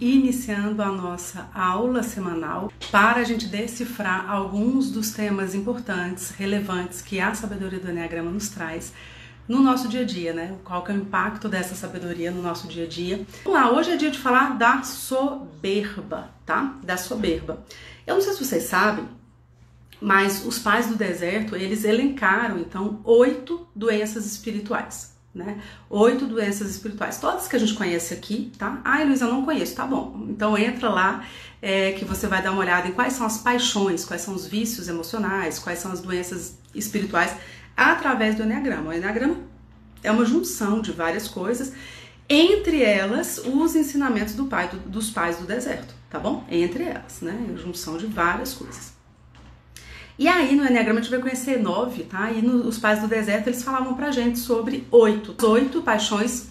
iniciando a nossa aula semanal para a gente decifrar alguns dos temas importantes, relevantes que a sabedoria do Enneagrama nos traz no nosso dia a dia, né? Qual que é o impacto dessa sabedoria no nosso dia a dia. Vamos lá, hoje é dia de falar da soberba, tá? Da soberba. Eu não sei se vocês sabem, mas os pais do deserto, eles elencaram, então, oito doenças espirituais né? Oito doenças espirituais, todas que a gente conhece aqui, tá? Ai, Luísa, não conheço, tá bom. Então entra lá é, que você vai dar uma olhada em quais são as paixões, quais são os vícios emocionais, quais são as doenças espirituais através do Enneagrama. O Enneagrama é uma junção de várias coisas, entre elas os ensinamentos do pai, do, dos pais do deserto, tá bom? Entre elas, né? É junção de várias coisas. E aí no Enneagrama a gente vai conhecer nove, tá? E nos Pais do Deserto eles falavam pra gente sobre oito. Oito paixões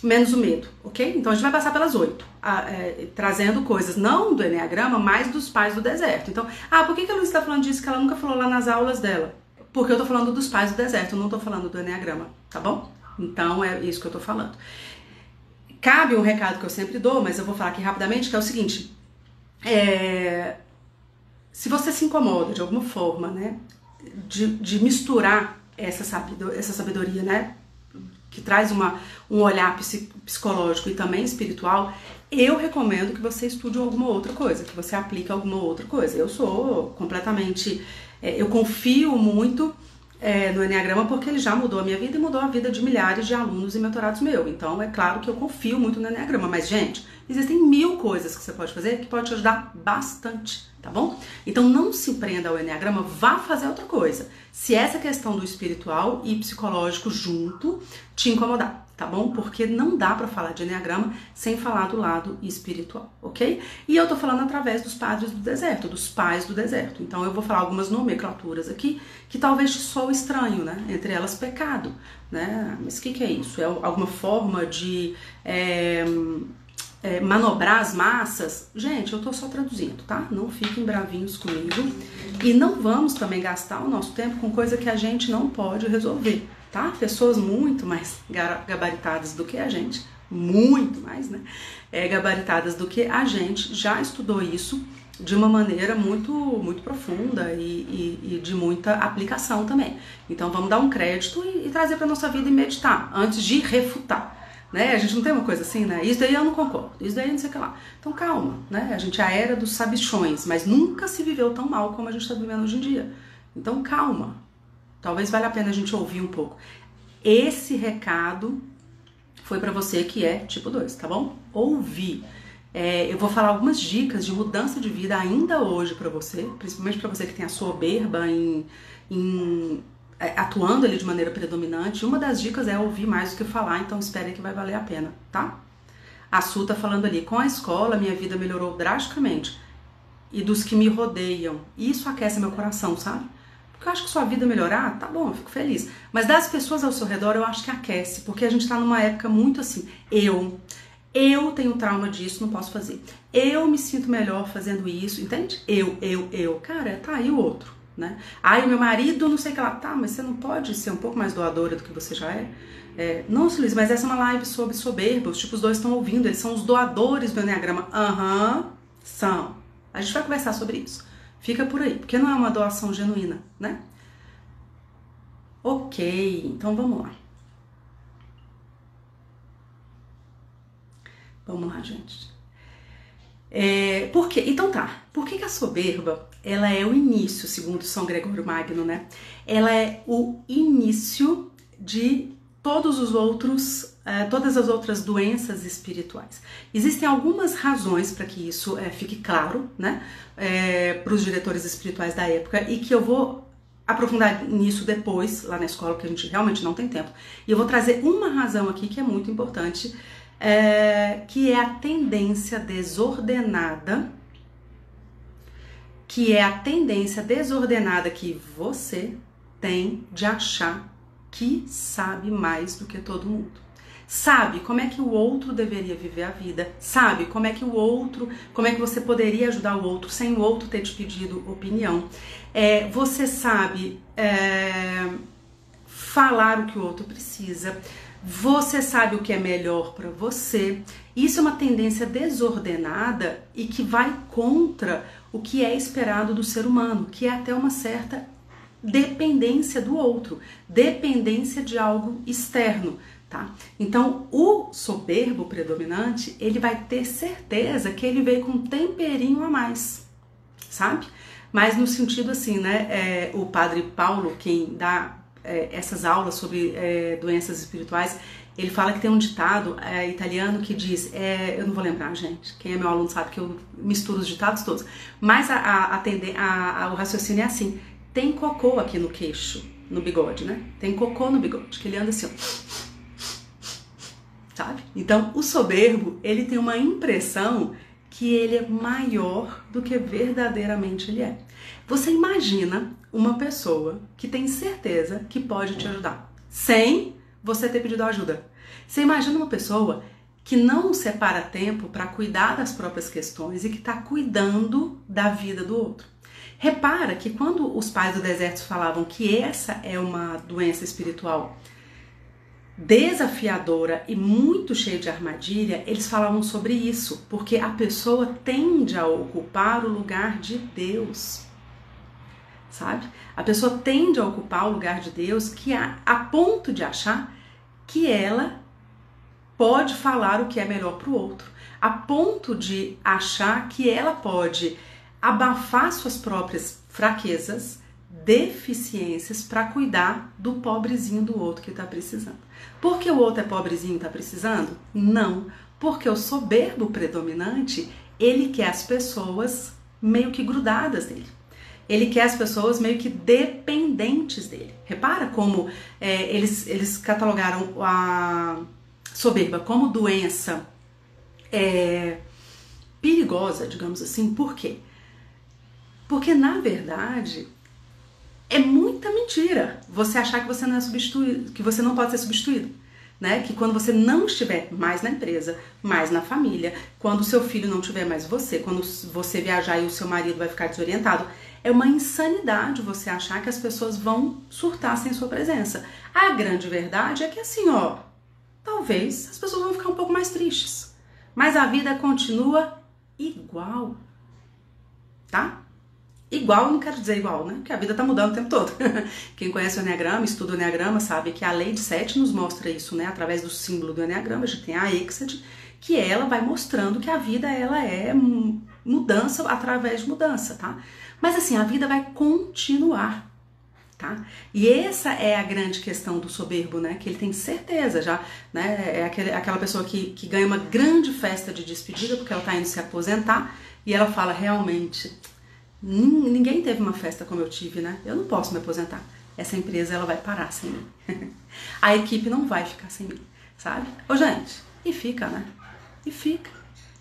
menos o medo, ok? Então a gente vai passar pelas oito, é, trazendo coisas não do Enneagrama, mas dos Pais do Deserto. Então, ah, por que, que a Luísa está falando disso que ela nunca falou lá nas aulas dela? Porque eu tô falando dos Pais do Deserto, eu não tô falando do Enneagrama, tá bom? Então é isso que eu tô falando. Cabe um recado que eu sempre dou, mas eu vou falar aqui rapidamente, que é o seguinte. É, se você se incomoda de alguma forma, né, de, de misturar essa sabedoria, essa sabedoria, né, que traz uma, um olhar psicológico e também espiritual, eu recomendo que você estude alguma outra coisa, que você aplique alguma outra coisa. Eu sou completamente, é, eu confio muito é, no Enneagrama porque ele já mudou a minha vida e mudou a vida de milhares de alunos e mentorados meu. Então é claro que eu confio muito no Enneagrama, mas gente, existem mil coisas que você pode fazer que pode te ajudar bastante tá bom? Então não se prenda ao Enneagrama, vá fazer outra coisa. Se essa questão do espiritual e psicológico junto te incomodar, tá bom? Porque não dá para falar de Enneagrama sem falar do lado espiritual, ok? E eu tô falando através dos padres do deserto, dos pais do deserto. Então eu vou falar algumas nomenclaturas aqui que talvez te soe estranho, né? Entre elas pecado, né? Mas o que, que é isso? É alguma forma de. É é, manobrar as massas, gente, eu tô só traduzindo, tá? Não fiquem bravinhos comigo. E não vamos também gastar o nosso tempo com coisa que a gente não pode resolver, tá? Pessoas muito mais gabaritadas do que a gente, muito mais, né? É, gabaritadas do que a gente já estudou isso de uma maneira muito muito profunda e, e, e de muita aplicação também. Então vamos dar um crédito e, e trazer para nossa vida e meditar antes de refutar né? A gente não tem uma coisa assim, né? Isso daí eu não concordo, isso daí não sei o que lá. Então calma, né? A gente é a era dos sabichões, mas nunca se viveu tão mal como a gente está vivendo hoje em dia. Então calma, talvez valha a pena a gente ouvir um pouco. Esse recado foi para você que é tipo 2, tá bom? Ouvir. É, eu vou falar algumas dicas de mudança de vida ainda hoje para você, principalmente para você que tem a soberba em, em é, atuando ali de maneira predominante, uma das dicas é ouvir mais do que falar, então espere que vai valer a pena, tá? A Su tá falando ali, com a escola minha vida melhorou drasticamente e dos que me rodeiam. Isso aquece meu coração, sabe? Porque eu acho que sua vida melhorar, tá bom, eu fico feliz. Mas das pessoas ao seu redor eu acho que aquece, porque a gente tá numa época muito assim, eu, eu tenho trauma disso, não posso fazer. Eu me sinto melhor fazendo isso, entende? Eu, eu, eu. Cara, tá aí o outro né? Ai, meu marido, não sei o que lá. Tá, mas você não pode ser um pouco mais doadora do que você já é? é não, Luiz, mas essa é uma live sobre soberba. Os tipos dois estão ouvindo, eles são os doadores do Enneagrama. Aham, uhum, são. A gente vai conversar sobre isso. Fica por aí, porque não é uma doação genuína, né? Ok, então vamos lá. Vamos lá, gente. É, por quê? Então tá. Por que, que a soberba ela é o início, segundo São Gregório Magno, né? Ela é o início de todos os outros, é, todas as outras doenças espirituais. Existem algumas razões para que isso é, fique claro, né? É, para os diretores espirituais da época e que eu vou aprofundar nisso depois lá na escola, que a gente realmente não tem tempo. E eu vou trazer uma razão aqui que é muito importante que é a tendência desordenada, que é a tendência desordenada que você tem de achar que sabe mais do que todo mundo. Sabe como é que o outro deveria viver a vida, sabe como é que o outro, como é que você poderia ajudar o outro sem o outro ter te pedido opinião. É, você sabe é, falar o que o outro precisa, você sabe o que é melhor para você. Isso é uma tendência desordenada e que vai contra o que é esperado do ser humano, que é até uma certa dependência do outro, dependência de algo externo, tá? Então, o soberbo predominante, ele vai ter certeza que ele veio com um temperinho a mais, sabe? Mas no sentido assim, né? É, o padre Paulo, quem dá é, essas aulas sobre é, doenças espirituais, ele fala que tem um ditado é, italiano que diz, é, eu não vou lembrar, gente, quem é meu aluno sabe que eu misturo os ditados todos, mas a, a, a, a o raciocínio é assim, tem cocô aqui no queixo, no bigode, né? Tem cocô no bigode, que ele anda assim, ó. Sabe? Então, o soberbo, ele tem uma impressão que ele é maior do que verdadeiramente ele é. Você imagina uma pessoa que tem certeza que pode te ajudar, sem você ter pedido ajuda. Você imagina uma pessoa que não separa tempo para cuidar das próprias questões e que está cuidando da vida do outro. Repara que quando os pais do deserto falavam que essa é uma doença espiritual desafiadora e muito cheia de armadilha, eles falavam sobre isso, porque a pessoa tende a ocupar o lugar de Deus. Sabe? A pessoa tende a ocupar o lugar de Deus que a, a ponto de achar que ela pode falar o que é melhor para o outro, a ponto de achar que ela pode abafar suas próprias fraquezas, deficiências para cuidar do pobrezinho do outro que está precisando. Porque o outro é pobrezinho e está precisando? Não, porque o soberbo predominante ele quer as pessoas meio que grudadas dele. Ele quer as pessoas meio que dependentes dele. Repara como é, eles, eles catalogaram a soberba como doença é, perigosa, digamos assim. Por quê? Porque na verdade é muita mentira você achar que você não é substituído, que você não pode ser substituído. Né? Que quando você não estiver mais na empresa, mais na família, quando o seu filho não tiver mais você, quando você viajar e o seu marido vai ficar desorientado, é uma insanidade você achar que as pessoas vão surtar sem sua presença. A grande verdade é que assim, ó, talvez as pessoas vão ficar um pouco mais tristes, mas a vida continua igual, tá? Igual, não quero dizer igual, né? Porque a vida tá mudando o tempo todo. Quem conhece o Enneagrama, estuda o Enneagrama, sabe que a lei de sete nos mostra isso, né? Através do símbolo do Enneagrama, a gente tem a Exad, que ela vai mostrando que a vida ela é mudança através de mudança, tá? Mas assim, a vida vai continuar, tá? E essa é a grande questão do soberbo, né? Que ele tem certeza já, né? É aquele, aquela pessoa que, que ganha uma grande festa de despedida porque ela tá indo se aposentar e ela fala realmente Ninguém teve uma festa como eu tive, né? Eu não posso me aposentar. Essa empresa ela vai parar sem mim. a equipe não vai ficar sem mim, sabe? Ô, gente, e fica, né? E fica.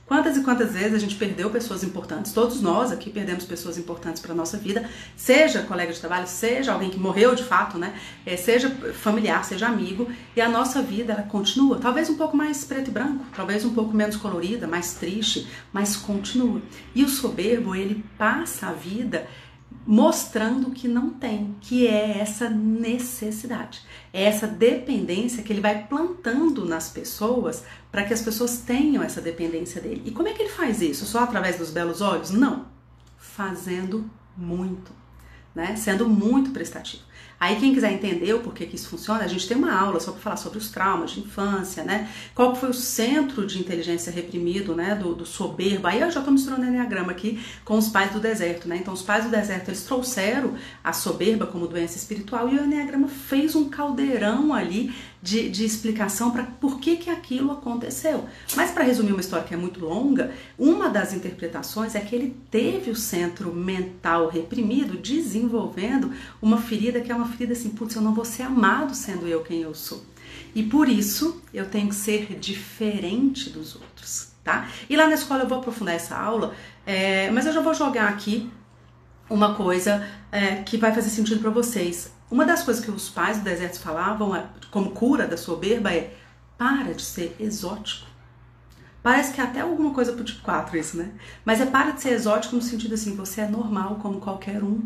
Quantas e quantas vezes a gente perdeu pessoas importantes? Todos nós aqui perdemos pessoas importantes para nossa vida, seja colega de trabalho, seja alguém que morreu de fato, né? É, seja familiar, seja amigo, e a nossa vida ela continua, talvez um pouco mais preto e branco, talvez um pouco menos colorida, mais triste, mas continua. E o soberbo ele passa a vida mostrando que não tem, que é essa necessidade, é essa dependência que ele vai plantando nas pessoas para que as pessoas tenham essa dependência dele. E como é que ele faz isso? Só através dos belos olhos? Não, fazendo muito, né? Sendo muito prestativo. Aí quem quiser entender o porquê que isso funciona, a gente tem uma aula só para falar sobre os traumas de infância, né? Qual foi o centro de inteligência reprimido, né? Do, do soberbo. Aí eu já estou misturando Enneagrama aqui com os pais do deserto, né? Então os pais do deserto, eles trouxeram a soberba como doença espiritual e o Enneagrama fez um caldeirão ali de, de explicação para por que, que aquilo aconteceu. Mas para resumir uma história que é muito longa, uma das interpretações é que ele teve o centro mental reprimido desenvolvendo uma ferida que é uma ferida assim, putz, eu não vou ser amado sendo eu quem eu sou. E por isso eu tenho que ser diferente dos outros, tá? E lá na escola eu vou aprofundar essa aula, é, mas eu já vou jogar aqui uma coisa é, que vai fazer sentido para vocês. Uma das coisas que os pais do deserto falavam é, como cura da soberba é para de ser exótico. Parece que é até alguma coisa pro tipo 4 isso, né? Mas é para de ser exótico no sentido assim, você é normal como qualquer um.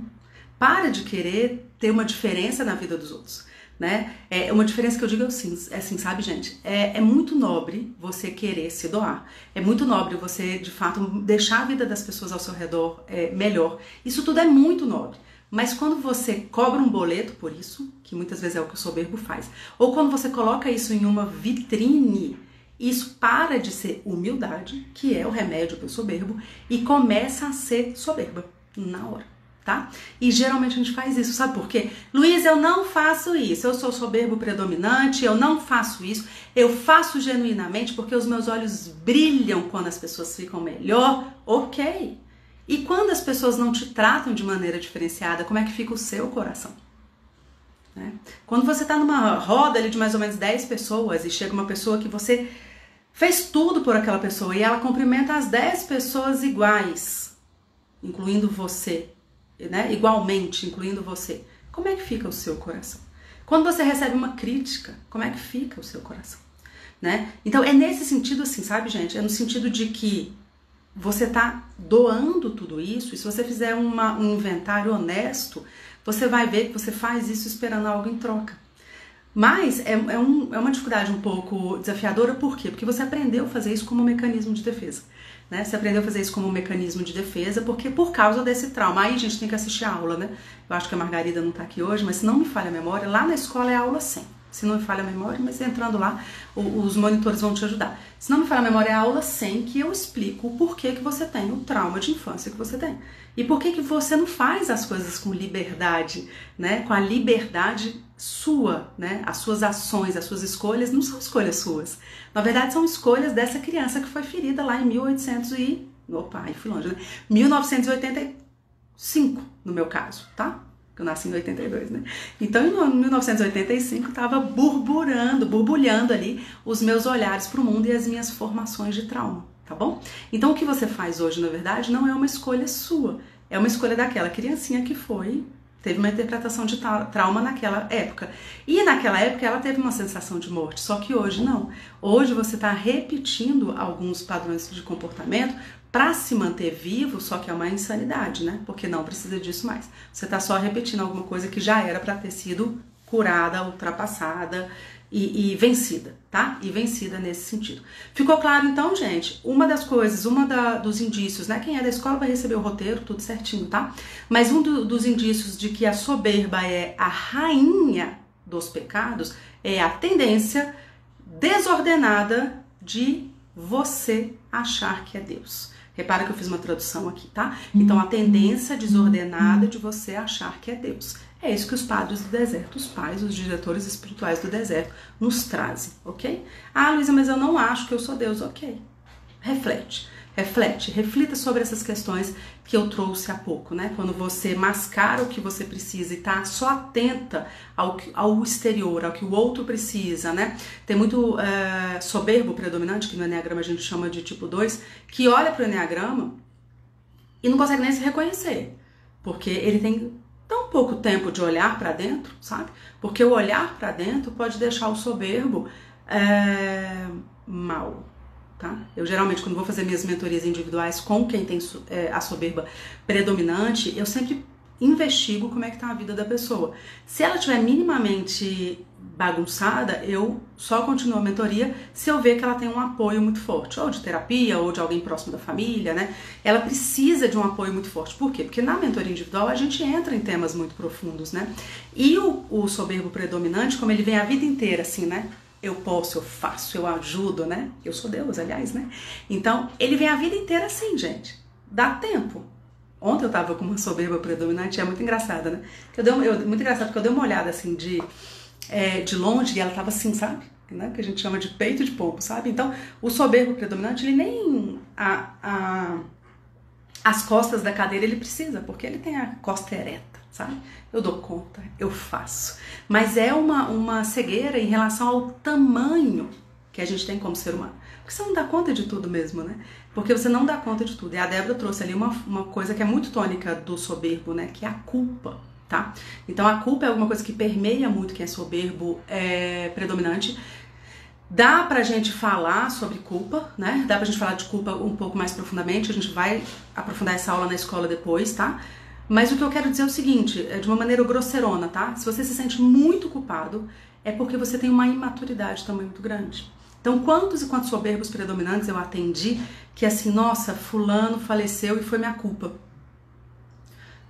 Para de querer ter uma diferença na vida dos outros. né? É uma diferença que eu digo assim, é assim sabe, gente? É, é muito nobre você querer se doar. É muito nobre você, de fato, deixar a vida das pessoas ao seu redor é, melhor. Isso tudo é muito nobre. Mas quando você cobra um boleto por isso, que muitas vezes é o que o soberbo faz, ou quando você coloca isso em uma vitrine, isso para de ser humildade, que é o remédio para o soberbo, e começa a ser soberba na hora tá? E geralmente a gente faz isso, sabe por quê? Luiz, eu não faço isso, eu sou soberbo predominante, eu não faço isso, eu faço genuinamente porque os meus olhos brilham quando as pessoas ficam melhor, ok. E quando as pessoas não te tratam de maneira diferenciada, como é que fica o seu coração? Né? Quando você está numa roda ali de mais ou menos 10 pessoas e chega uma pessoa que você fez tudo por aquela pessoa e ela cumprimenta as 10 pessoas iguais, incluindo você, né, igualmente, incluindo você, como é que fica o seu coração? Quando você recebe uma crítica, como é que fica o seu coração? Né? Então é nesse sentido assim, sabe, gente? É no sentido de que você está doando tudo isso, e se você fizer uma, um inventário honesto, você vai ver que você faz isso esperando algo em troca. Mas é, é, um, é uma dificuldade um pouco desafiadora, por quê? Porque você aprendeu a fazer isso como um mecanismo de defesa. Né? Você aprendeu a fazer isso como um mecanismo de defesa, porque por causa desse trauma. Aí a gente tem que assistir a aula, né? Eu acho que a Margarida não está aqui hoje, mas se não me falha a memória, lá na escola é aula 100. Se não me falha a memória, mas entrando lá, os monitores vão te ajudar. Se não me falha a memória, é a aula 100 que eu explico o porquê que você tem o trauma de infância que você tem. E por que que você não faz as coisas com liberdade, né? Com a liberdade sua, né? As suas ações, as suas escolhas não são escolhas suas. Na verdade, são escolhas dessa criança que foi ferida lá em 1800 e... Opa, aí fui longe, né? 1985, no meu caso, tá? Eu nasci em 82, né? Então, em 1985, estava burburando, borbulhando ali os meus olhares para o mundo e as minhas formações de trauma tá bom? Então o que você faz hoje, na verdade, não é uma escolha sua, é uma escolha daquela criancinha que foi teve uma interpretação de trauma naquela época. E naquela época ela teve uma sensação de morte, só que hoje não. Hoje você está repetindo alguns padrões de comportamento para se manter vivo, só que é uma insanidade, né? Porque não precisa disso mais. Você está só repetindo alguma coisa que já era para ter sido curada, ultrapassada, e, e, vencida, tá? E vencida nesse sentido. Ficou claro então, gente? Uma das coisas, uma da, dos indícios, né? Quem é da escola vai receber o roteiro, tudo certinho, tá? Mas um do, dos indícios de que a soberba é a rainha dos pecados é a tendência desordenada de você achar que é Deus. Repara que eu fiz uma tradução aqui, tá? Então, a tendência desordenada de você achar que é Deus. É isso que os padres do deserto, os pais, os diretores espirituais do deserto, nos trazem, ok? Ah, Luísa, mas eu não acho que eu sou Deus, ok? Reflete, reflete, reflita sobre essas questões que eu trouxe há pouco, né? Quando você mascara o que você precisa e tá só atenta ao, ao exterior, ao que o outro precisa, né? Tem muito é, soberbo predominante, que no Enneagrama a gente chama de tipo 2, que olha para o Enneagrama e não consegue nem se reconhecer, porque ele tem tão pouco tempo de olhar para dentro, sabe? Porque o olhar para dentro pode deixar o soberbo é, mal, tá? Eu geralmente, quando vou fazer minhas mentorias individuais com quem tem é, a soberba predominante, eu sempre investigo como é que tá a vida da pessoa. Se ela tiver minimamente bagunçada, eu só continuo a mentoria se eu ver que ela tem um apoio muito forte, ou de terapia, ou de alguém próximo da família, né? Ela precisa de um apoio muito forte. Por quê? Porque na mentoria individual a gente entra em temas muito profundos, né? E o, o soberbo predominante, como ele vem a vida inteira assim, né? Eu posso, eu faço, eu ajudo, né? Eu sou Deus, aliás, né? Então, ele vem a vida inteira assim, gente. Dá tempo. Ontem eu tava com uma soberba predominante, é muito engraçada, né? Eu dei, eu, muito engraçado porque eu dei uma olhada assim de, é, de longe e ela tava assim, sabe? Né? Que a gente chama de peito de pombo, sabe? Então, o soberbo predominante, ele nem a, a, as costas da cadeira ele precisa, porque ele tem a costa ereta, sabe? Eu dou conta, eu faço. Mas é uma, uma cegueira em relação ao tamanho que a gente tem como ser humano. Porque você não dá conta de tudo mesmo, né? Porque você não dá conta de tudo. E a Débora trouxe ali uma, uma coisa que é muito tônica do soberbo, né? Que é a culpa, tá? Então a culpa é alguma coisa que permeia muito quem é soberbo é, predominante. Dá pra gente falar sobre culpa, né? Dá pra gente falar de culpa um pouco mais profundamente. A gente vai aprofundar essa aula na escola depois, tá? Mas o que eu quero dizer é o seguinte, é de uma maneira grosseirona, tá? Se você se sente muito culpado, é porque você tem uma imaturidade também muito grande. Então, quantos e quantos soberbos predominantes eu atendi que assim, nossa, fulano faleceu e foi minha culpa.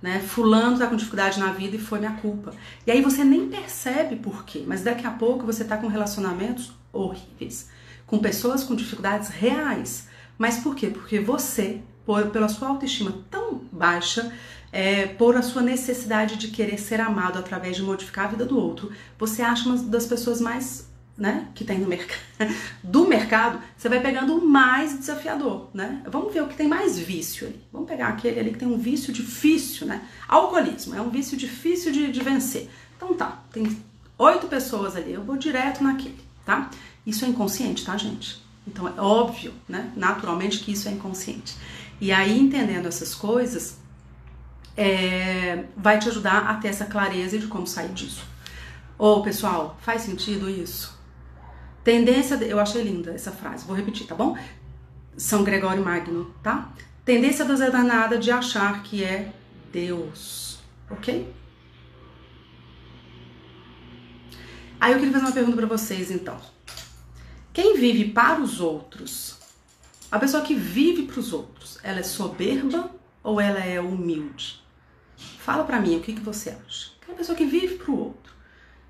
Né? Fulano tá com dificuldade na vida e foi minha culpa. E aí você nem percebe por quê, mas daqui a pouco você tá com relacionamentos horríveis, com pessoas com dificuldades reais. Mas por quê? Porque você, por, pela sua autoestima tão baixa, é, por a sua necessidade de querer ser amado através de modificar a vida do outro, você acha uma das pessoas mais né, que tem no mercado, do mercado, você vai pegando o mais desafiador, né? Vamos ver o que tem mais vício ali. Vamos pegar aquele ali que tem um vício difícil, né? Alcoolismo é um vício difícil de, de vencer. Então tá, tem oito pessoas ali, eu vou direto naquele, tá? Isso é inconsciente, tá, gente? Então é óbvio, né? Naturalmente que isso é inconsciente. E aí, entendendo essas coisas, é, vai te ajudar a ter essa clareza de como sair disso. Ô, oh, pessoal, faz sentido isso? Tendência, de, eu achei linda essa frase, vou repetir, tá bom? São Gregório Magno, tá? Tendência da danada de achar que é Deus, ok? Aí eu queria fazer uma pergunta para vocês então. Quem vive para os outros, a pessoa que vive para os outros, ela é soberba ou ela é humilde? Fala para mim o que, que você acha. Aquela pessoa que vive para o outro,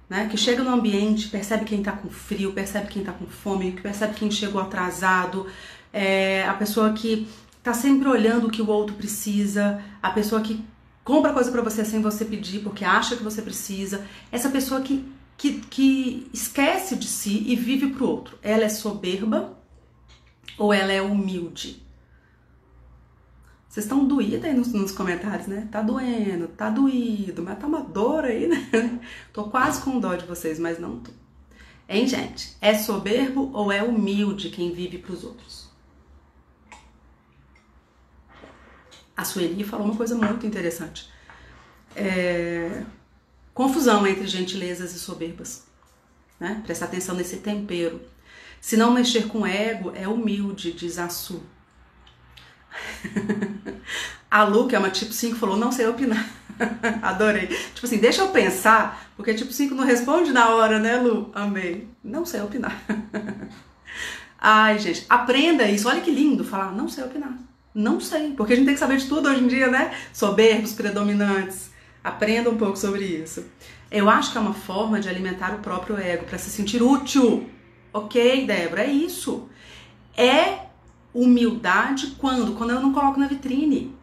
né? Que chega no ambiente, percebe quem está com frio, percebe quem está com fome, percebe quem chegou atrasado, é a pessoa que está sempre olhando o que o outro precisa, a pessoa que compra coisa para você sem você pedir porque acha que você precisa, essa pessoa que, que, que esquece de si e vive para o outro. Ela é soberba ou ela é humilde? Vocês estão doídos aí nos, nos, comentários, né? Tá doendo, tá doído, mas tá uma dor aí, né? tô quase com dó de vocês, mas não tô. Hein, gente? É soberbo ou é humilde quem vive para os outros? A Sueli falou uma coisa muito interessante. É... Confusão entre gentilezas e soberbas. Né? Presta atenção nesse tempero. Se não mexer com ego, é humilde, diz a Su. a Lu, que é uma tipo 5, falou: não sei opinar. Adorei. Tipo assim, deixa eu pensar, porque tipo 5 não responde na hora, né, Lu? Amei. Não sei opinar. Ai, gente, aprenda isso. Olha que lindo falar, não sei opinar. Não sei, porque a gente tem que saber de tudo hoje em dia, né? Soberbos, predominantes. Aprenda um pouco sobre isso. Eu acho que é uma forma de alimentar o próprio ego para se sentir útil. Ok, Débora, é isso. É humildade quando? Quando eu não coloco na vitrine,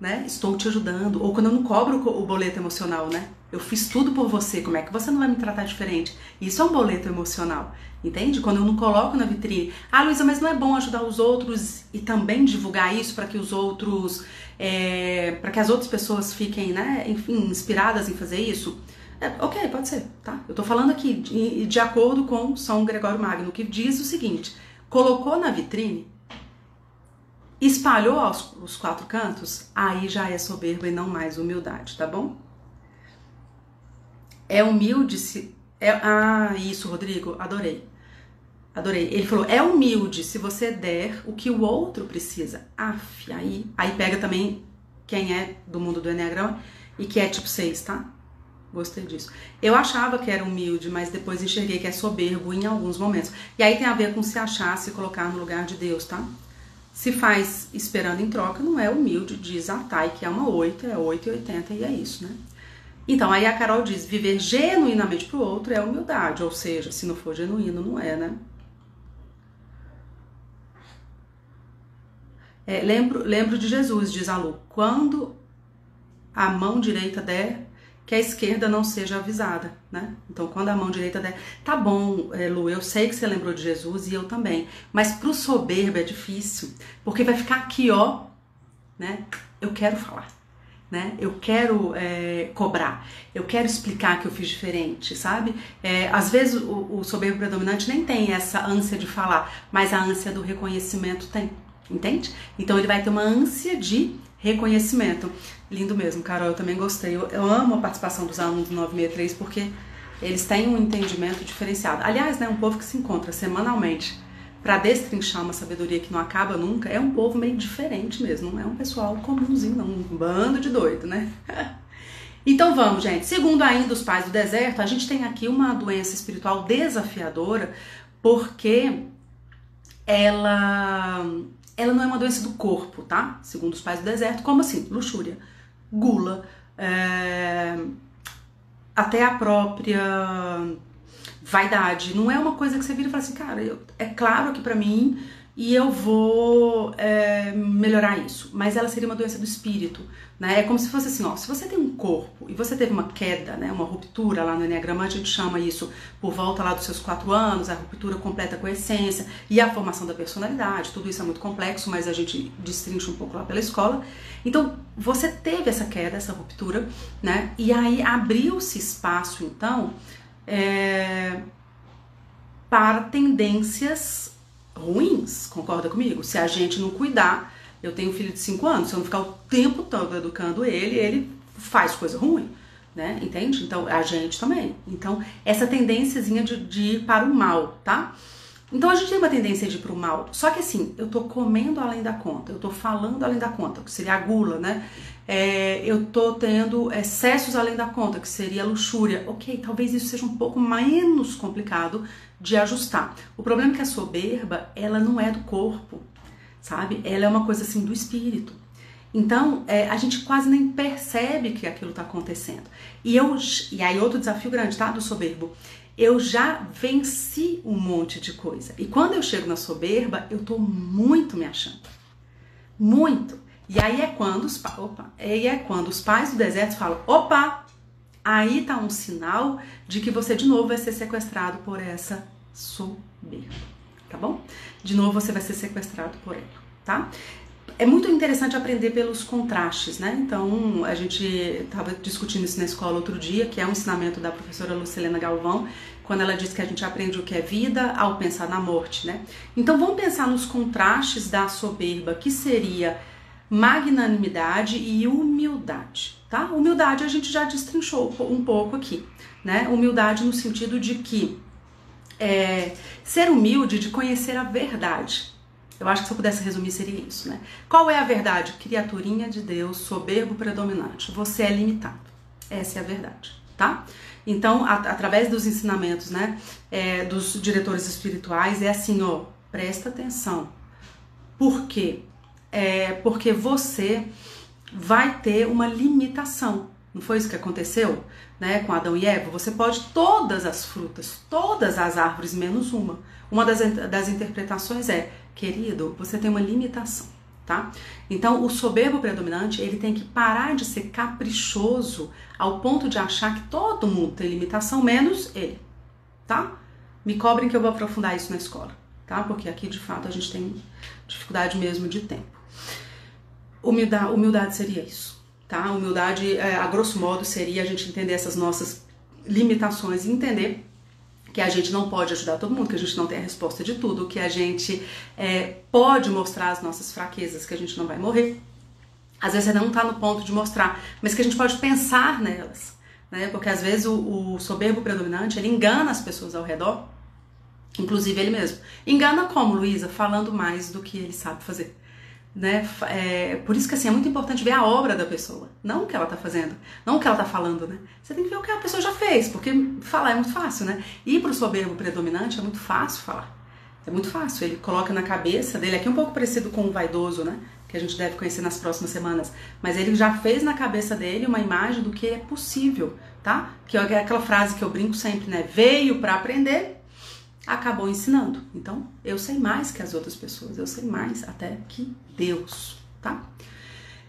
né? Estou te ajudando. Ou quando eu não cobro o boleto emocional, né? Eu fiz tudo por você, como é que você não vai me tratar diferente? Isso é um boleto emocional, entende? Quando eu não coloco na vitrine. Ah, Luísa, mas não é bom ajudar os outros e também divulgar isso para que os outros, é, para que as outras pessoas fiquem, né, enfim, inspiradas em fazer isso? É, ok, pode ser, tá? Eu tô falando aqui de, de acordo com São Gregório Magno, que diz o seguinte: colocou na vitrine, espalhou aos os quatro cantos, aí já é soberba e não mais humildade, tá bom? É humilde se. É, ah, isso, Rodrigo, adorei. Adorei. Ele falou: é humilde se você der o que o outro precisa. Aff, aí, aí pega também quem é do mundo do Enneagrama e que é tipo 6, tá? Gostei disso. Eu achava que era humilde, mas depois enxerguei que é soberbo em alguns momentos. E aí tem a ver com se achar, se colocar no lugar de Deus, tá? Se faz esperando em troca, não é humilde, diz a Thay, que é uma 8, é 8 e 80 e é isso, né? Então, aí a Carol diz: viver genuinamente pro outro é humildade, ou seja, se não for genuíno, não é, né? É, lembro, lembro de Jesus, diz a Lu, quando a mão direita der que a esquerda não seja avisada, né? Então, quando a mão direita der, tá bom, é, Lu, eu sei que você lembrou de Jesus e eu também, mas pro soberbo é difícil, porque vai ficar aqui, ó, né? Eu quero falar, né? Eu quero é, cobrar, eu quero explicar que eu fiz diferente, sabe? É, às vezes o, o soberbo predominante nem tem essa ânsia de falar, mas a ânsia do reconhecimento tem, entende? Então ele vai ter uma ânsia de reconhecimento. Lindo mesmo, Carol, eu também gostei. Eu, eu amo a participação dos alunos do 963 porque eles têm um entendimento diferenciado. Aliás, né, um povo que se encontra semanalmente para destrinchar uma sabedoria que não acaba nunca, é um povo meio diferente mesmo, não é um pessoal comumzinho, não, um bando de doido, né? então vamos, gente. Segundo ainda os pais do deserto, a gente tem aqui uma doença espiritual desafiadora, porque ela ela não é uma doença do corpo, tá? Segundo os pais do deserto, como assim? Luxúria, gula, é, até a própria vaidade. Não é uma coisa que você vira e fala assim, cara, eu, é claro que para mim e eu vou é, melhorar isso. Mas ela seria uma doença do espírito, né? É como se fosse assim, ó, se você tem um corpo e você teve uma queda, né, uma ruptura lá no Enneagrama, a gente chama isso por volta lá dos seus quatro anos, a ruptura completa com a essência e a formação da personalidade, tudo isso é muito complexo, mas a gente destrincha um pouco lá pela escola. Então, você teve essa queda, essa ruptura, né? E aí abriu-se espaço, então, é, para tendências ruins, concorda comigo? Se a gente não cuidar, eu tenho um filho de 5 anos, se eu não ficar o tempo todo educando ele, ele faz coisa ruim, né? Entende? Então, a gente também. Então, essa tendênciazinha de, de ir para o mal, tá? Então a gente tem uma tendência de ir pro mal. Só que assim, eu tô comendo além da conta, eu tô falando além da conta, que seria a gula, né? É, eu tô tendo excessos além da conta, que seria luxúria. Ok, talvez isso seja um pouco menos complicado de ajustar. O problema é que a soberba, ela não é do corpo, sabe? Ela é uma coisa assim do espírito. Então, é, a gente quase nem percebe que aquilo está acontecendo. E, eu, e aí, outro desafio grande, tá? Do soberbo eu já venci um monte de coisa. E quando eu chego na soberba, eu tô muito me achando. Muito. E aí é quando os, opa, aí é quando os pais do deserto falam: opa, aí tá um sinal de que você de novo vai ser sequestrado por essa soberba. Tá bom? De novo você vai ser sequestrado por ela, tá? é muito interessante aprender pelos contrastes, né? Então, a gente estava discutindo isso na escola outro dia, que é um ensinamento da professora Lucilena Galvão, quando ela diz que a gente aprende o que é vida ao pensar na morte, né? Então, vamos pensar nos contrastes da soberba, que seria magnanimidade e humildade, tá? Humildade a gente já destrinchou um pouco aqui, né? Humildade no sentido de que é, ser humilde de conhecer a verdade, eu acho que se eu pudesse resumir seria isso, né? Qual é a verdade? Criaturinha de Deus, soberbo predominante. Você é limitado. Essa é a verdade, tá? Então, através dos ensinamentos, né, é, dos diretores espirituais, é assim, ó, presta atenção. Por quê? É porque você vai ter uma limitação. Não foi isso que aconteceu, né, com Adão e Eva? Você pode todas as frutas, todas as árvores menos uma. Uma das, das interpretações é querido, você tem uma limitação, tá? Então, o soberbo predominante, ele tem que parar de ser caprichoso ao ponto de achar que todo mundo tem limitação, menos ele, tá? Me cobrem que eu vou aprofundar isso na escola, tá? Porque aqui, de fato, a gente tem dificuldade mesmo de tempo. Humildade, humildade seria isso, tá? Humildade, é, a grosso modo, seria a gente entender essas nossas limitações e entender que a gente não pode ajudar todo mundo, que a gente não tem a resposta de tudo, que a gente é, pode mostrar as nossas fraquezas, que a gente não vai morrer. Às vezes não está no ponto de mostrar, mas que a gente pode pensar nelas, né? Porque às vezes o, o soberbo predominante ele engana as pessoas ao redor, inclusive ele mesmo. Engana como, Luísa? Falando mais do que ele sabe fazer né? É, por isso que assim, é muito importante ver a obra da pessoa, não o que ela está fazendo, não o que ela está falando, né? Você tem que ver o que a pessoa já fez, porque falar é muito fácil, né? E para o soberbo predominante é muito fácil falar. É muito fácil, ele coloca na cabeça dele, aqui um pouco parecido com o vaidoso, né? Que a gente deve conhecer nas próximas semanas. Mas ele já fez na cabeça dele uma imagem do que é possível, tá? Que é aquela frase que eu brinco sempre, né? Veio para aprender, acabou ensinando. Então, eu sei mais que as outras pessoas, eu sei mais até que Deus, tá?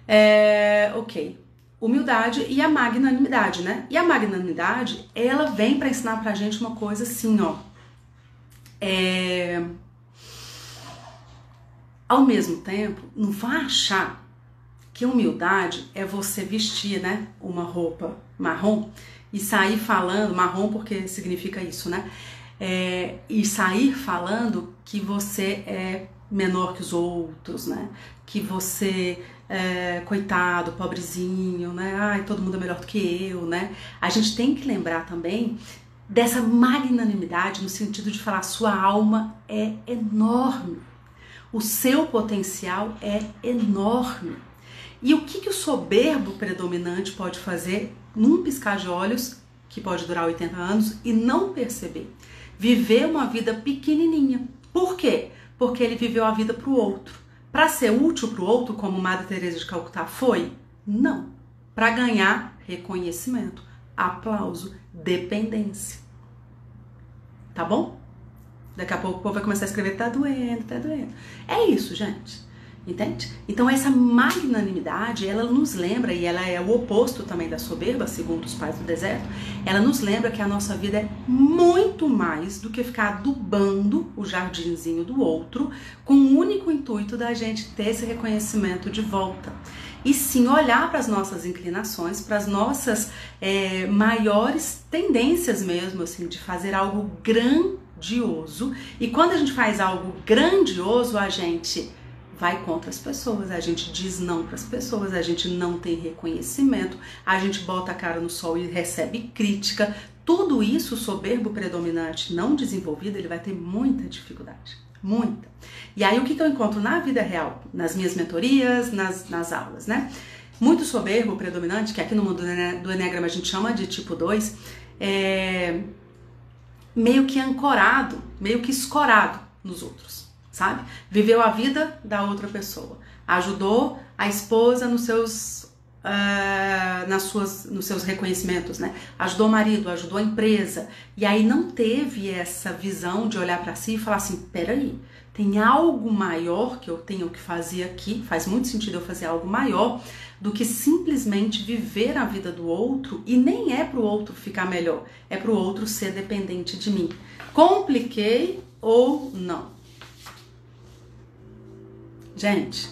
É, ok. Humildade e a magnanimidade, né? E a magnanimidade, ela vem para ensinar pra gente uma coisa assim, ó. É... Ao mesmo tempo, não vá achar que humildade é você vestir, né, uma roupa marrom e sair falando marrom porque significa isso, né? É, e sair falando que você é menor que os outros, né? Que você é coitado, pobrezinho, né? Ai, todo mundo é melhor do que eu, né? A gente tem que lembrar também dessa magnanimidade no sentido de falar sua alma é enorme. O seu potencial é enorme. E o que, que o soberbo predominante pode fazer num piscar de olhos, que pode durar 80 anos, e não perceber? Viver uma vida pequenininha. Por quê? Porque ele viveu a vida para o outro. Para ser útil para o outro, como Madre Teresa de Calcutá foi? Não. Para ganhar reconhecimento, aplauso, dependência. Tá bom? Daqui a pouco o povo vai começar a escrever tá doendo, tá doendo. É isso, gente. Entende? Então essa magnanimidade, ela nos lembra, e ela é o oposto também da soberba, segundo os pais do deserto, ela nos lembra que a nossa vida é muito mais do que ficar adubando o jardinzinho do outro com o único intuito da gente ter esse reconhecimento de volta. E sim olhar para as nossas inclinações, para as nossas é, maiores tendências mesmo, assim, de fazer algo grandioso. E quando a gente faz algo grandioso, a gente vai contra as pessoas, a gente diz não para as pessoas, a gente não tem reconhecimento, a gente bota a cara no sol e recebe crítica. Tudo isso, o soberbo predominante não desenvolvido, ele vai ter muita dificuldade. Muita. E aí, o que, que eu encontro na vida real, nas minhas mentorias, nas, nas aulas, né? Muito soberbo predominante, que aqui no mundo do Enneagrama a gente chama de tipo 2, é meio que ancorado, meio que escorado nos outros sabe? Viveu a vida da outra pessoa, ajudou a esposa nos seus uh, nas suas, nos seus reconhecimentos, né? Ajudou o marido, ajudou a empresa e aí não teve essa visão de olhar para si e falar assim, peraí, tem algo maior que eu tenho que fazer aqui. Faz muito sentido eu fazer algo maior do que simplesmente viver a vida do outro e nem é para o outro ficar melhor, é para o outro ser dependente de mim. Compliquei ou não? Gente,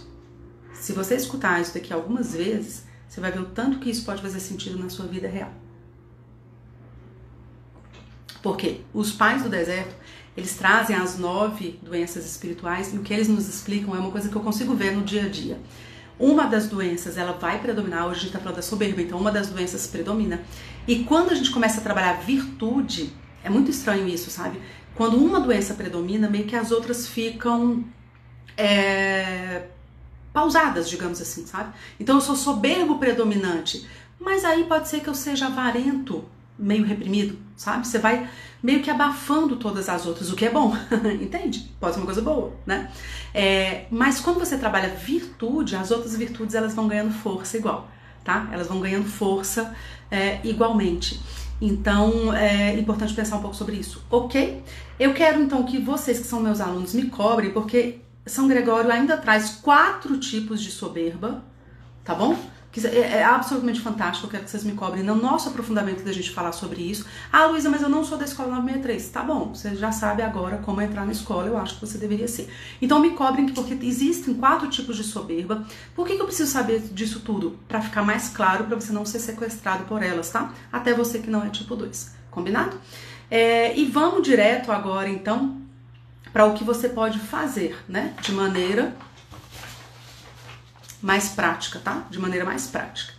se você escutar isso daqui algumas vezes, você vai ver o tanto que isso pode fazer sentido na sua vida real. Porque os pais do deserto, eles trazem as nove doenças espirituais e o que eles nos explicam é uma coisa que eu consigo ver no dia a dia. Uma das doenças, ela vai predominar, hoje a gente tá falando da soberba, então uma das doenças predomina. E quando a gente começa a trabalhar virtude, é muito estranho isso, sabe? Quando uma doença predomina, meio que as outras ficam é, pausadas, digamos assim, sabe? Então eu sou soberbo predominante, mas aí pode ser que eu seja avarento, meio reprimido, sabe? Você vai meio que abafando todas as outras, o que é bom, entende? Pode ser uma coisa boa, né? É, mas quando você trabalha virtude, as outras virtudes elas vão ganhando força igual, tá? Elas vão ganhando força é, igualmente. Então é importante pensar um pouco sobre isso, ok? Eu quero então que vocês que são meus alunos me cobrem, porque são Gregório ainda traz quatro tipos de soberba, tá bom? Que é, é absolutamente fantástico, eu quero que vocês me cobrem no nosso aprofundamento da gente falar sobre isso. Ah, Luísa, mas eu não sou da escola 963. Tá bom, você já sabe agora como entrar na escola, eu acho que você deveria ser. Então me cobrem, porque existem quatro tipos de soberba. Por que, que eu preciso saber disso tudo? Para ficar mais claro, para você não ser sequestrado por elas, tá? Até você que não é tipo 2. Combinado? É, e vamos direto agora, então, para o que você pode fazer, né? De maneira mais prática, tá? De maneira mais prática.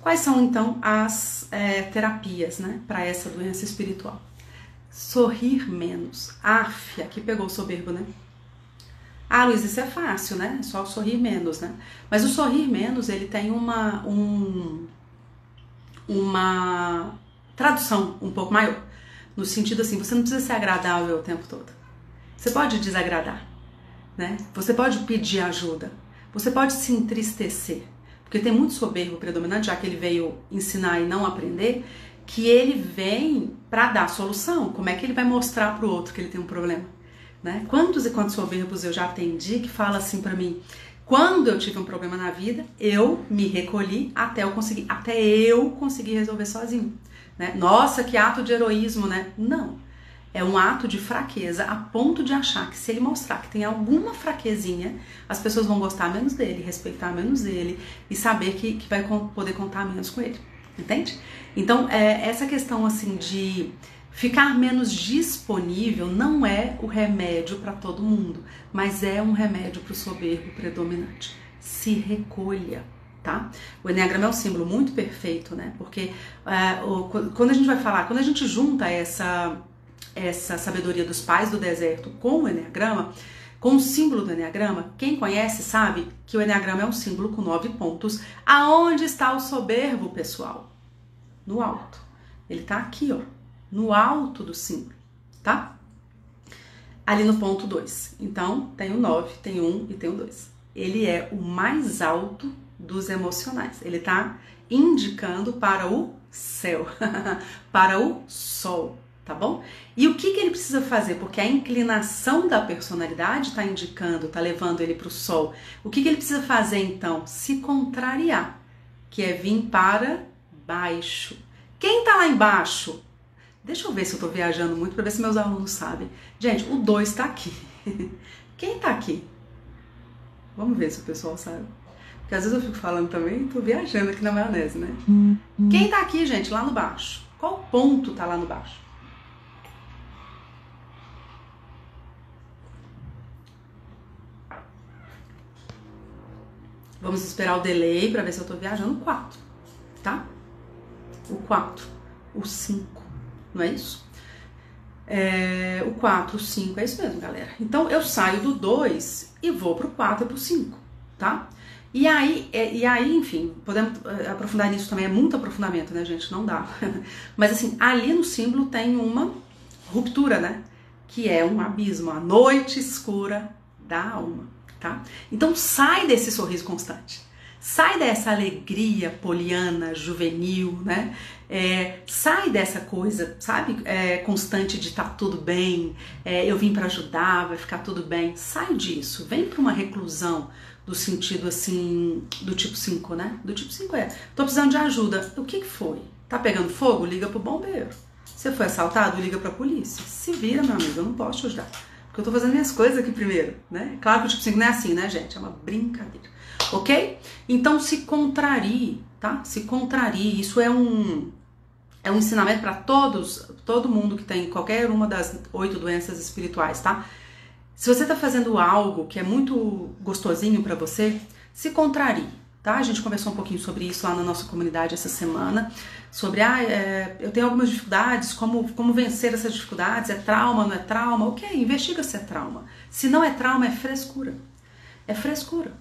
Quais são então as é, terapias, né, para essa doença espiritual? Sorrir menos. Af, aqui pegou o soberbo, né? Ah, Luiz, isso é fácil, né? Só sorrir menos, né? Mas o sorrir menos, ele tem uma, um, uma tradução um pouco maior. No sentido assim, você não precisa ser agradável o tempo todo. Você pode desagradar, né? Você pode pedir ajuda, você pode se entristecer, porque tem muito soberbo predominante, já que ele veio ensinar e não aprender, que ele vem para dar solução. Como é que ele vai mostrar para o outro que ele tem um problema? Né? Quantos e quantos soberbos eu já atendi que fala assim para mim: quando eu tive um problema na vida, eu me recolhi até eu conseguir, até eu conseguir resolver sozinho. Né? Nossa, que ato de heroísmo, né? Não é um ato de fraqueza a ponto de achar que se ele mostrar que tem alguma fraquezinha, as pessoas vão gostar menos dele, respeitar menos ele e saber que, que vai poder contar menos com ele. Entende? Então, é, essa questão assim de ficar menos disponível não é o remédio para todo mundo, mas é um remédio para o soberbo predominante. Se recolha, tá? O Enneagrama é um símbolo muito perfeito, né? Porque é, o, quando a gente vai falar, quando a gente junta essa, essa sabedoria dos pais do deserto com o Enneagrama, com o símbolo do Enneagrama, quem conhece sabe que o Enneagrama é um símbolo com nove pontos. Aonde está o soberbo, pessoal? No alto. Ele tá aqui, ó, no alto do símbolo, tá? Ali no ponto 2. Então, tem o 9, tem 1 e tem o 2. Ele é o mais alto dos emocionais. Ele está indicando para o céu, para o sol, tá bom? E o que, que ele precisa fazer? Porque a inclinação da personalidade está indicando, está levando ele para o sol. O que, que ele precisa fazer então? Se contrariar, que é vir para baixo. Quem está lá embaixo? Deixa eu ver se eu estou viajando muito para ver se meus alunos sabem. Gente, o 2 está aqui. Quem está aqui? Vamos ver se o pessoal sabe. Porque às vezes eu fico falando também e tô viajando aqui na maionese, né? Hum, hum. Quem tá aqui, gente, lá no baixo? Qual ponto tá lá no baixo? Vamos esperar o delay para ver se eu tô viajando. 4, tá? O 4, o 5, não é isso? É, o 4, o 5, é isso mesmo, galera. Então eu saio do 2 e vou pro 4 e pro 5, tá? E aí, é, e aí, enfim, podemos é, aprofundar nisso também, é muito aprofundamento, né, gente? Não dá. Mas assim, ali no símbolo tem uma ruptura, né? Que é um abismo, a noite escura da alma, tá? Então sai desse sorriso constante. Sai dessa alegria poliana, juvenil, né? É, sai dessa coisa, sabe, é, constante de tá tudo bem, é, eu vim para ajudar, vai ficar tudo bem. Sai disso, vem para uma reclusão, do sentido assim, do tipo 5, né? Do tipo 5 é, tô precisando de ajuda. O que, que foi? Tá pegando fogo? Liga pro bombeiro. Você foi assaltado? Liga pra polícia. Se vira, meu amigo, eu não posso te ajudar. Porque eu tô fazendo minhas coisas aqui primeiro, né? Claro que o tipo 5 não é assim, né, gente? É uma brincadeira. Ok? Então se contrarie, tá? Se contrarie. Isso é um é um ensinamento para todos, todo mundo que tem qualquer uma das oito doenças espirituais, tá? Se você está fazendo algo que é muito gostosinho para você, se contrarie, tá? A gente conversou um pouquinho sobre isso lá na nossa comunidade essa semana, sobre, ah, é, eu tenho algumas dificuldades, como, como vencer essas dificuldades, é trauma, não é trauma? Ok, investiga se é trauma. Se não é trauma, é frescura. É frescura.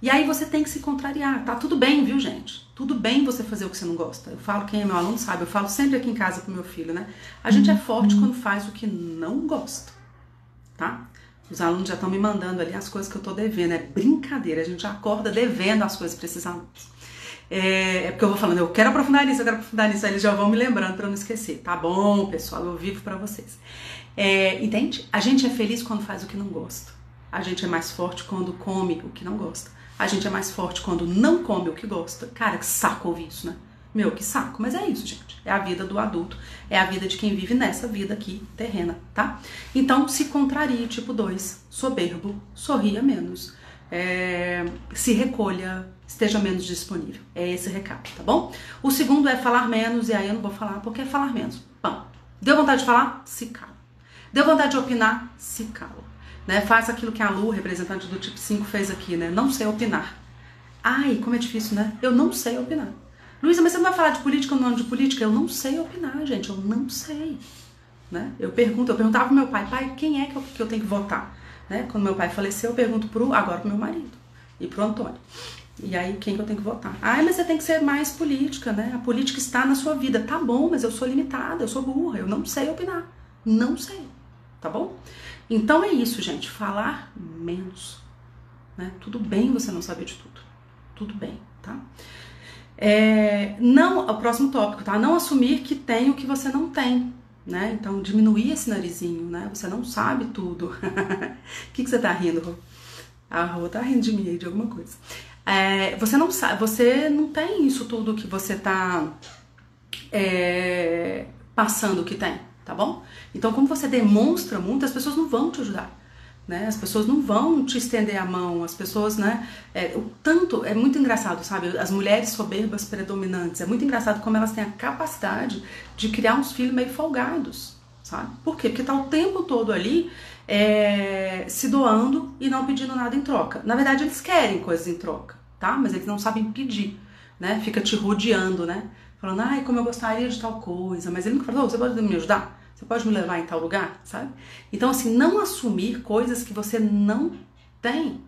E aí você tem que se contrariar. Tá tudo bem, viu, gente? Tudo bem você fazer o que você não gosta. Eu falo, quem é meu aluno sabe, eu falo sempre aqui em casa pro meu filho, né? A gente é forte quando faz o que não gosta, tá? Os alunos já estão me mandando ali as coisas que eu estou devendo. É brincadeira, a gente acorda devendo as coisas para esses alunos. É, é, porque eu vou falando, eu quero aprofundar nisso, eu quero aprofundar nisso, aí eles já vão me lembrando para não esquecer. Tá bom, pessoal, eu vivo para vocês. É, entende? A gente é feliz quando faz o que não gosta. A gente é mais forte quando come o que não gosta. A gente é mais forte quando não come o que gosta. Cara, que saco ouvir isso, né? Meu, que saco. Mas é isso, gente. É a vida do adulto. É a vida de quem vive nessa vida aqui terrena, tá? Então, se contrarie, tipo 2. Soberbo, sorria menos. É, se recolha, esteja menos disponível. É esse recado, tá bom? O segundo é falar menos, e aí eu não vou falar porque é falar menos. Bom, deu vontade de falar? Se cala. Deu vontade de opinar? Se cala. Né? Faça aquilo que a Lu, representante do tipo 5, fez aqui, né? Não sei opinar. Ai, como é difícil, né? Eu não sei opinar. Luísa, mas você não vai falar de política no ano de política? Eu não sei opinar, gente, eu não sei. Né? Eu pergunto, eu perguntava pro meu pai, pai, quem é que eu, que eu tenho que votar? Né? Quando meu pai faleceu, eu pergunto pro, agora pro meu marido e pro Antônio. E aí, quem que eu tenho que votar? Ah, mas você tem que ser mais política, né? A política está na sua vida. Tá bom, mas eu sou limitada, eu sou burra, eu não sei opinar. Não sei, tá bom? Então é isso, gente. Falar menos. Né? Tudo bem você não saber de tudo. Tudo bem, tá? É, não, o próximo tópico, tá? Não assumir que tem o que você não tem, né? Então, diminuir esse narizinho, né? Você não sabe tudo. O que, que você tá rindo, Rô? A Rô tá rindo de mim aí, de alguma coisa. É, você não sabe, você não tem isso tudo que você tá é, passando que tem, tá bom? Então, como você demonstra muito, as pessoas não vão te ajudar. Né? As pessoas não vão te estender a mão, as pessoas, né? É, o tanto é muito engraçado, sabe? As mulheres soberbas predominantes, é muito engraçado como elas têm a capacidade de criar uns filhos meio folgados, sabe? Por quê? Porque tá o tempo todo ali é, se doando e não pedindo nada em troca. Na verdade, eles querem coisas em troca, tá? Mas eles não sabem pedir, né? Fica te rodeando, né? Falando, ai, como eu gostaria de tal coisa, mas ele nunca falou, oh, você pode me ajudar? Você pode me levar em tal lugar, sabe? Então, assim, não assumir coisas que você não tem,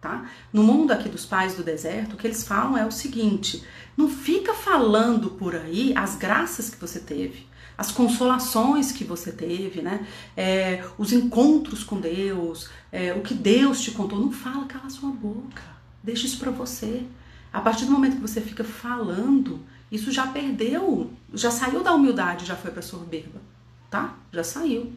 tá? No mundo aqui dos pais do deserto, o que eles falam é o seguinte: não fica falando por aí as graças que você teve, as consolações que você teve, né? É, os encontros com Deus, é, o que Deus te contou. Não fala, cala sua boca. Deixa isso para você. A partir do momento que você fica falando, isso já perdeu, já saiu da humildade, já foi para soberba, tá? Já saiu.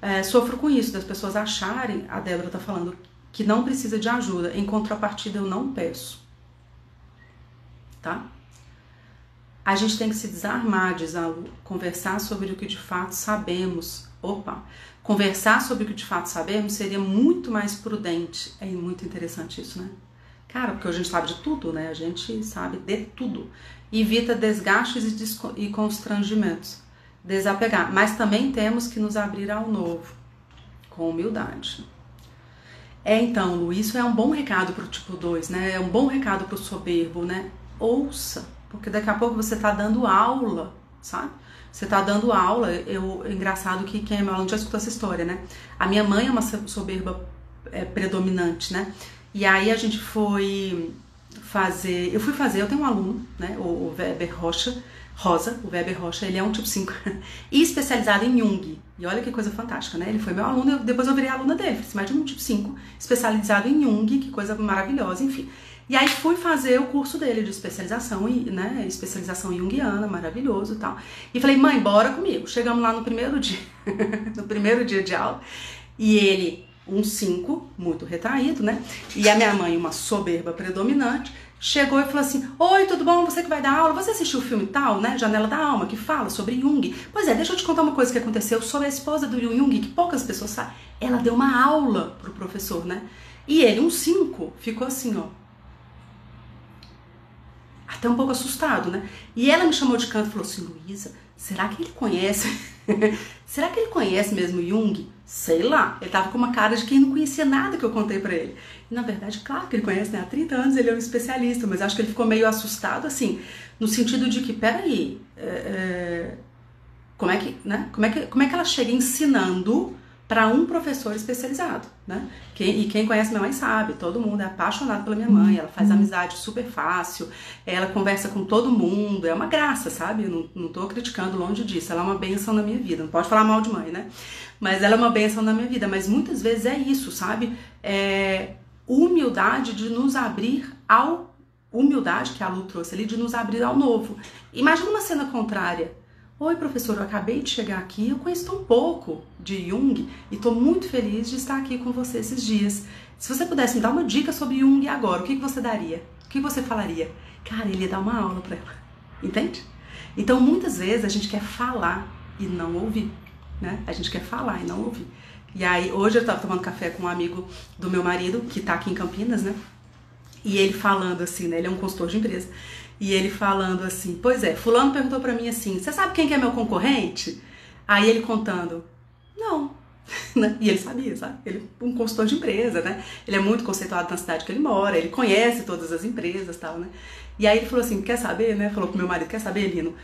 É, sofro com isso, das pessoas acharem, a Débora tá falando, que não precisa de ajuda. Em contrapartida, eu não peço. Tá? A gente tem que se desarmar, diz a Lu, conversar sobre o que de fato sabemos. Opa, conversar sobre o que de fato sabemos seria muito mais prudente. É muito interessante isso, né? Cara, porque a gente sabe de tudo, né? A gente sabe de tudo. Evita desgastes e, e constrangimentos. Desapegar. Mas também temos que nos abrir ao novo, com humildade. É então, Lu, isso é um bom recado para o tipo 2, né? É um bom recado para o soberbo, né? Ouça porque daqui a pouco você está dando aula, sabe? Você está dando aula. Eu, é engraçado que quem é meu aluno já escutou essa história, né? A minha mãe é uma soberba é, predominante, né? E aí a gente foi fazer. Eu fui fazer, eu tenho um aluno, né? O, o Weber Rocha, Rosa, o Weber Rocha, ele é um tipo 5 e especializado em Jung. E olha que coisa fantástica, né? Ele foi meu aluno, eu, depois eu virei aluna dele. Você imagina um tipo 5 especializado em Jung, que coisa maravilhosa, enfim. E aí fui fazer o curso dele de especialização, né? Especialização junguiana, maravilhoso e tal. E falei, mãe, bora comigo. Chegamos lá no primeiro dia, no primeiro dia de aula. E ele, um 5, muito retraído, né? E a minha mãe, uma soberba predominante, chegou e falou assim: Oi, tudo bom? Você que vai dar aula? Você assistiu o filme tal, né? Janela da Alma, que fala sobre Jung. Pois é, deixa eu te contar uma coisa que aconteceu sobre a esposa do Jung, que poucas pessoas sabem. Ela deu uma aula pro professor, né? E ele, um 5, ficou assim, ó até um pouco assustado, né? E ela me chamou de canto e falou assim: Luísa, será que ele conhece? será que ele conhece mesmo Jung? Sei lá. Ele tava com uma cara de quem não conhecia nada que eu contei para ele. E na verdade, claro que ele conhece, né? Há 30 anos ele é um especialista, mas acho que ele ficou meio assustado, assim, no sentido de que, peraí, é, é, como, é que, né? como, é que, como é que ela chega ensinando para um professor especializado, né? Quem, e quem conhece minha mãe sabe, todo mundo é apaixonado pela minha mãe, ela faz uhum. amizade super fácil, ela conversa com todo mundo, é uma graça, sabe? Eu não, não tô criticando longe disso, ela é uma benção na minha vida, não pode falar mal de mãe, né? Mas ela é uma benção na minha vida, mas muitas vezes é isso, sabe? É humildade de nos abrir ao humildade que a Lu trouxe ali de nos abrir ao novo. Imagina uma cena contrária Oi, professor, eu acabei de chegar aqui, eu conheço tão pouco de Jung e estou muito feliz de estar aqui com você esses dias. Se você pudesse me dar uma dica sobre Jung agora, o que, que você daria? O que você falaria? Cara, ele ia dar uma aula para ela, entende? Então, muitas vezes a gente quer falar e não ouvir, né? A gente quer falar e não ouvir. E aí, hoje eu estava tomando café com um amigo do meu marido, que está aqui em Campinas, né? E ele falando assim, né? Ele é um consultor de empresa. E ele falando assim: Pois é, Fulano perguntou para mim assim: Você sabe quem que é meu concorrente? Aí ele contando: Não. E ele sabia, sabe? Ele é um consultor de empresa, né? Ele é muito conceituado na cidade que ele mora, ele conhece todas as empresas tal, né? E aí ele falou assim: Quer saber, né? Falou pro meu marido: Quer saber, Lino?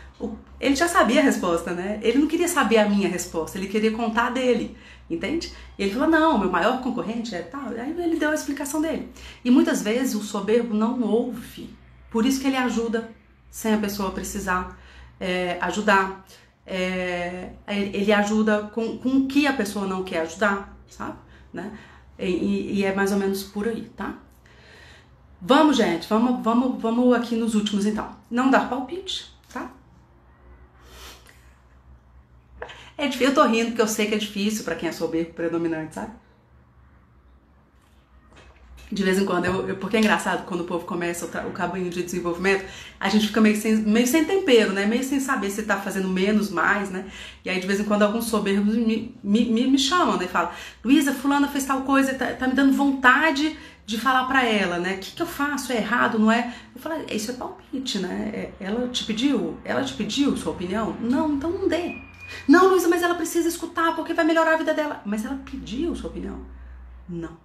Ele já sabia a resposta, né? Ele não queria saber a minha resposta, ele queria contar dele, entende? E ele falou: Não, meu maior concorrente é tal. Aí ele deu a explicação dele. E muitas vezes o soberbo não ouve por isso que ele ajuda sem a pessoa precisar é, ajudar. É, ele ajuda com, com o que a pessoa não quer ajudar, sabe? Né? E, e, é mais ou menos por aí, tá? Vamos, gente, vamos, vamos, vamos aqui nos últimos então. Não dar palpite, tá? É difícil, eu tô rindo porque eu sei que é difícil para quem é soberbo predominante, sabe? De vez em quando, eu, eu, porque é engraçado quando o povo começa o, o caminho de desenvolvimento, a gente fica meio sem, meio sem tempero, né? Meio sem saber se tá fazendo menos, mais, né? E aí de vez em quando alguns soberbos me, me, me, me chamam, né? Falam, Luísa, fulana fez tal coisa, tá, tá me dando vontade de falar para ela, né? O que, que eu faço? É errado, não é? Eu falo, isso é palpite, né? É, ela te pediu? Ela te pediu sua opinião? Não, então não dê. Não, Luísa, mas ela precisa escutar porque vai melhorar a vida dela. Mas ela pediu sua opinião? Não.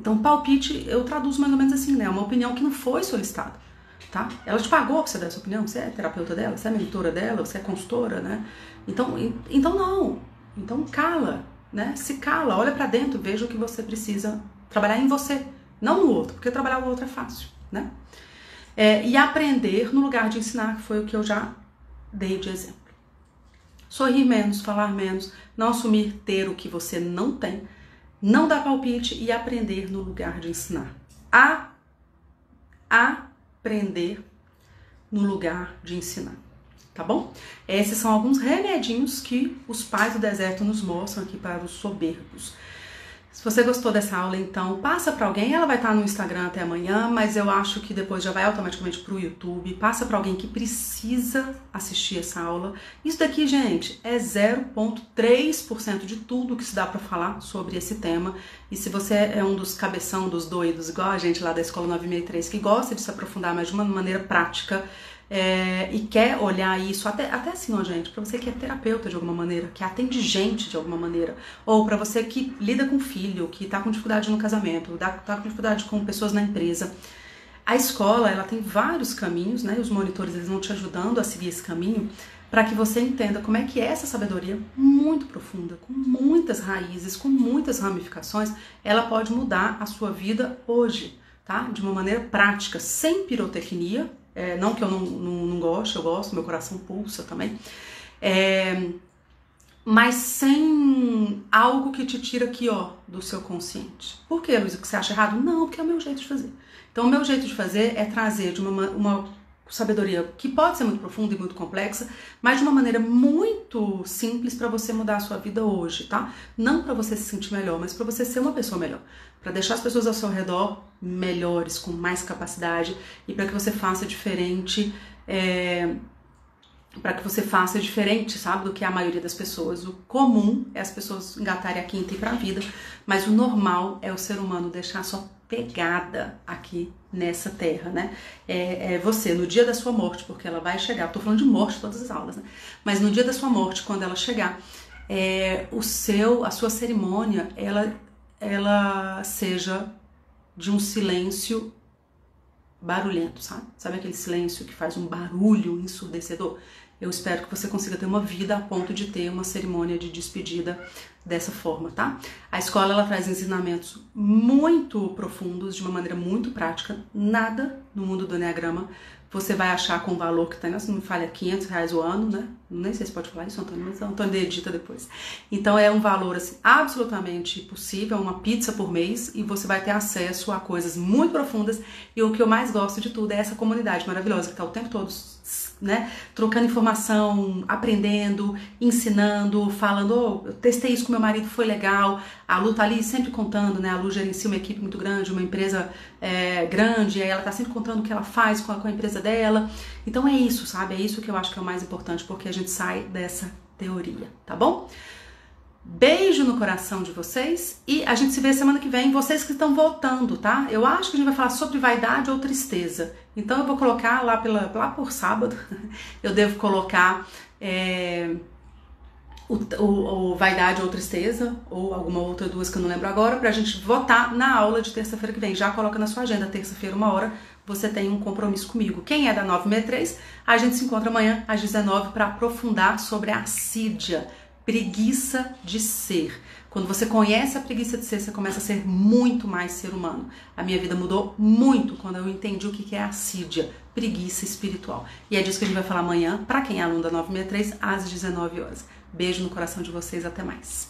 Então, palpite eu traduzo mais ou menos assim, né? Uma opinião que não foi solicitada, tá? Ela te pagou pra você dar essa opinião? Você é terapeuta dela? Você é mentora dela? Você é consultora, né? Então, então não. Então cala, né? Se cala, olha para dentro, veja o que você precisa trabalhar em você, não no outro, porque trabalhar o outro é fácil, né? É, e aprender no lugar de ensinar, que foi o que eu já dei de exemplo. Sorrir menos, falar menos, não assumir ter o que você não tem, não dar palpite e aprender no lugar de ensinar. A aprender no lugar de ensinar. Tá bom? Esses são alguns remedinhos que os pais do deserto nos mostram aqui para os soberbos. Se você gostou dessa aula, então passa para alguém. Ela vai estar no Instagram até amanhã, mas eu acho que depois já vai automaticamente para o YouTube. Passa para alguém que precisa assistir essa aula. Isso daqui, gente, é 0,3% de tudo que se dá para falar sobre esse tema. E se você é um dos cabeção dos doidos, igual a gente lá da Escola 963, que gosta de se aprofundar, mas de uma maneira prática, é, e quer olhar isso, até, até assim, ó, gente, para você que é terapeuta de alguma maneira, que atende gente de alguma maneira, ou para você que lida com filho, que tá com dificuldade no casamento, tá com dificuldade com pessoas na empresa. A escola, ela tem vários caminhos, né? Os monitores, eles vão te ajudando a seguir esse caminho para que você entenda como é que é essa sabedoria muito profunda, com muitas raízes, com muitas ramificações, ela pode mudar a sua vida hoje, tá? De uma maneira prática, sem pirotecnia, é, não que eu não, não, não goste, eu gosto, meu coração pulsa também. É, mas sem algo que te tira aqui, ó, do seu consciente. Por que, Luísa, que você acha errado? Não, porque é o meu jeito de fazer. Então, o meu jeito de fazer é trazer de uma, uma sabedoria que pode ser muito profunda e muito complexa, mas de uma maneira muito simples para você mudar a sua vida hoje, tá? Não para você se sentir melhor, mas para você ser uma pessoa melhor, para deixar as pessoas ao seu redor melhores, com mais capacidade e para que você faça diferente. É, para que você faça diferente, sabe, do que a maioria das pessoas. O comum é as pessoas engatarem a quinta e ir pra vida, mas o normal é o ser humano deixar sua pegada aqui nessa terra, né? É, é, você, no dia da sua morte, porque ela vai chegar, tô falando de morte todas as aulas, né? Mas no dia da sua morte, quando ela chegar, é, o seu, a sua cerimônia, ela, ela seja de um silêncio barulhento, sabe? Sabe aquele silêncio que faz um barulho ensurdecedor? Eu espero que você consiga ter uma vida a ponto de ter uma cerimônia de despedida dessa forma, tá? A escola ela traz ensinamentos muito profundos, de uma maneira muito prática. Nada no mundo do Enneagrama você vai achar com o valor que tem, se não me falha, 500 reais o ano, né? Nem sei se pode falar isso, Antônio, mas Antônio edita depois. Então é um valor assim, absolutamente possível, uma pizza por mês, e você vai ter acesso a coisas muito profundas. E o que eu mais gosto de tudo é essa comunidade maravilhosa que está o tempo todo né? Trocando informação, aprendendo, ensinando, falando, oh, eu testei isso com meu marido, foi legal. A Lu tá ali sempre contando, né? A Lu gerencia uma equipe muito grande, uma empresa é, grande, aí ela tá sempre contando o que ela faz com a, com a empresa dela. Então é isso, sabe? É isso que eu acho que é o mais importante, porque a gente sai dessa teoria, tá bom? Beijo no coração de vocês e a gente se vê semana que vem. Vocês que estão voltando, tá? Eu acho que a gente vai falar sobre vaidade ou tristeza. Então eu vou colocar lá, pela, lá por sábado, eu devo colocar é, o, o, o, vaidade ou tristeza, ou alguma outra duas que eu não lembro agora, pra gente votar na aula de terça-feira que vem. Já coloca na sua agenda, terça-feira, uma hora, você tem um compromisso comigo. Quem é da 963, a gente se encontra amanhã às 19 para aprofundar sobre a assídia preguiça de ser. Quando você conhece a preguiça de ser, você começa a ser muito mais ser humano. A minha vida mudou muito quando eu entendi o que é assídia, preguiça espiritual. E é disso que a gente vai falar amanhã, para quem é aluno da 963, às 19 horas. Beijo no coração de vocês, até mais.